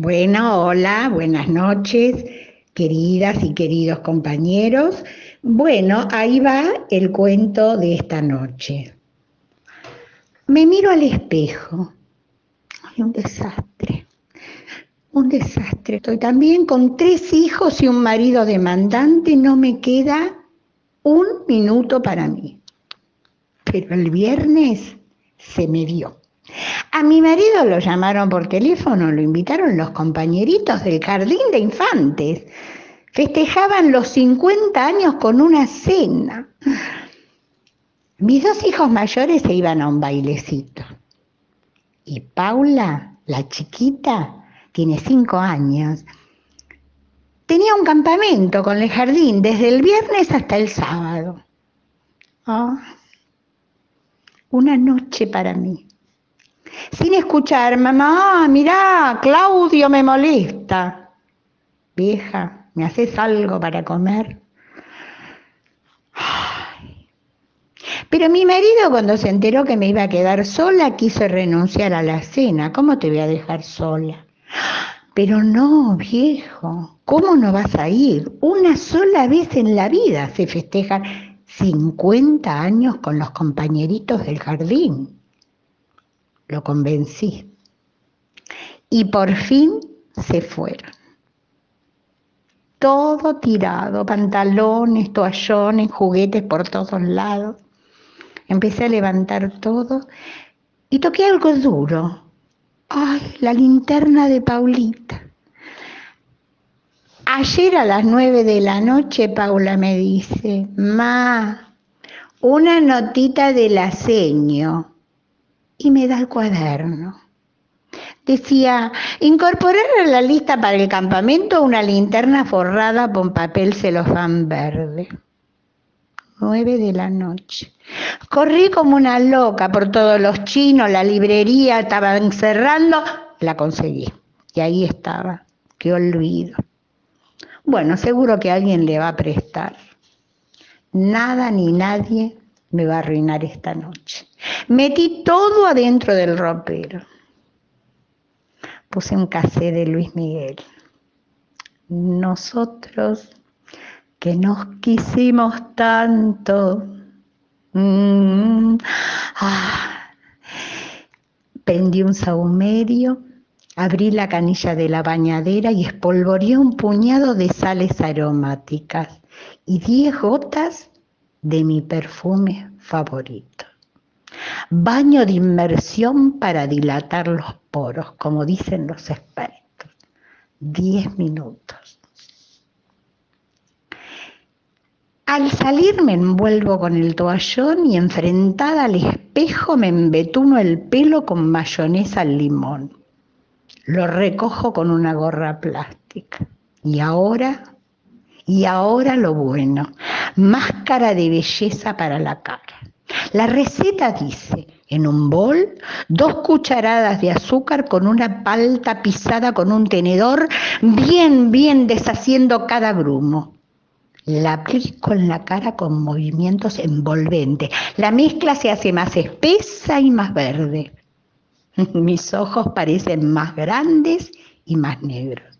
Bueno, hola, buenas noches, queridas y queridos compañeros. Bueno, ahí va el cuento de esta noche. Me miro al espejo. Ay, un desastre. Un desastre. Estoy también con tres hijos y un marido demandante. No me queda un minuto para mí. Pero el viernes se me dio. A mi marido lo llamaron por teléfono, lo invitaron los compañeritos del jardín de infantes. Festejaban los 50 años con una cena. Mis dos hijos mayores se iban a un bailecito. Y Paula, la chiquita, tiene cinco años. Tenía un campamento con el jardín desde el viernes hasta el sábado. Oh, una noche para mí sin escuchar, mamá, mirá, Claudio me molesta. Vieja, ¿me haces algo para comer? Pero mi marido cuando se enteró que me iba a quedar sola quiso renunciar a la cena. ¿Cómo te voy a dejar sola? Pero no, viejo, ¿cómo no vas a ir? Una sola vez en la vida se festejan 50 años con los compañeritos del jardín lo convencí. Y por fin se fueron. Todo tirado, pantalones, toallones, juguetes por todos lados. Empecé a levantar todo y toqué algo duro. Ay, la linterna de Paulita. Ayer a las nueve de la noche Paula me dice, Ma, una notita de la seño y me da el cuaderno. Decía, incorporar a la lista para el campamento una linterna forrada con papel celofán verde. Nueve de la noche. Corrí como una loca por todos los chinos, la librería, estaban cerrando, la conseguí. Y ahí estaba. Qué olvido. Bueno, seguro que alguien le va a prestar. Nada ni nadie me va a arruinar esta noche. Metí todo adentro del ropero. Puse un casé de Luis Miguel. Nosotros que nos quisimos tanto. Mm, ah. Prendí un sahumerio, abrí la canilla de la bañadera y espolvoreé un puñado de sales aromáticas y diez gotas de mi perfume favorito. Baño de inmersión para dilatar los poros, como dicen los expertos. Diez minutos. Al salir me envuelvo con el toallón y enfrentada al espejo me embetuno el pelo con mayonesa al limón. Lo recojo con una gorra plástica. Y ahora, y ahora lo bueno, máscara de belleza para la cara. La receta dice, en un bol, dos cucharadas de azúcar con una palta pisada con un tenedor, bien, bien deshaciendo cada grumo. La aplico en la cara con movimientos envolventes. La mezcla se hace más espesa y más verde. Mis ojos parecen más grandes y más negros.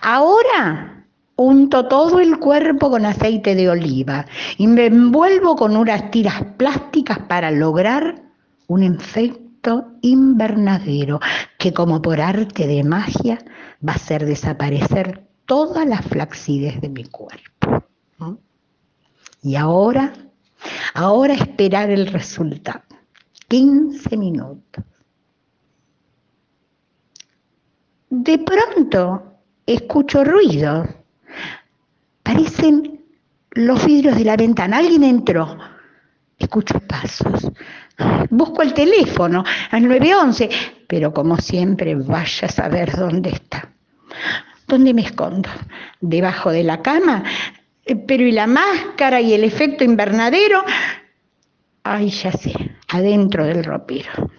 Ahora unto todo el cuerpo con aceite de oliva y me envuelvo con unas tiras plásticas para lograr un efecto invernadero que como por arte de magia va a hacer desaparecer todas las flacidez de mi cuerpo. Y ahora, ahora esperar el resultado. 15 minutos. De pronto escucho ruido Parecen los vidrios de la ventana. Alguien entró. Escucho pasos. Busco el teléfono al 911, pero como siempre, vaya a saber dónde está. ¿Dónde me escondo? ¿Debajo de la cama? Pero ¿y la máscara y el efecto invernadero? Ay, ya sé, adentro del ropero.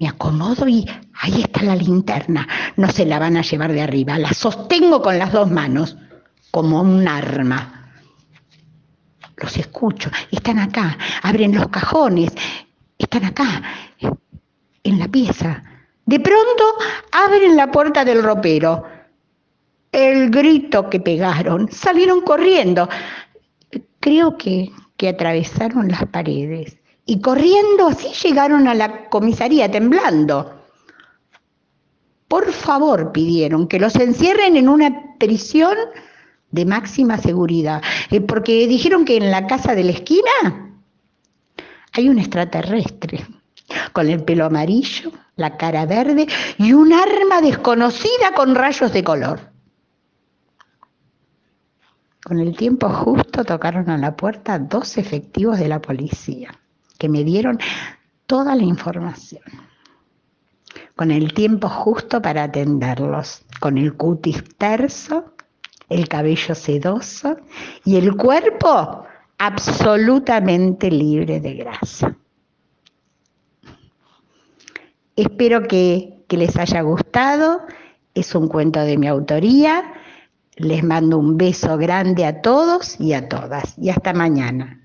Me acomodo y ahí está la linterna. No se la van a llevar de arriba. La sostengo con las dos manos, como un arma. Los escucho. Están acá. Abren los cajones. Están acá, en la pieza. De pronto abren la puerta del ropero. El grito que pegaron, salieron corriendo. Creo que, que atravesaron las paredes y corriendo así llegaron a la comisaría temblando. Por favor, pidieron que los encierren en una prisión de máxima seguridad, eh, porque dijeron que en la casa de la esquina hay un extraterrestre con el pelo amarillo, la cara verde y un arma desconocida con rayos de color. Con el tiempo justo tocaron a la puerta dos efectivos de la policía que me dieron toda la información. Con el tiempo justo para atenderlos, con el cutis terso, el cabello sedoso y el cuerpo absolutamente libre de grasa. Espero que, que les haya gustado. Es un cuento de mi autoría. Les mando un beso grande a todos y a todas. Y hasta mañana.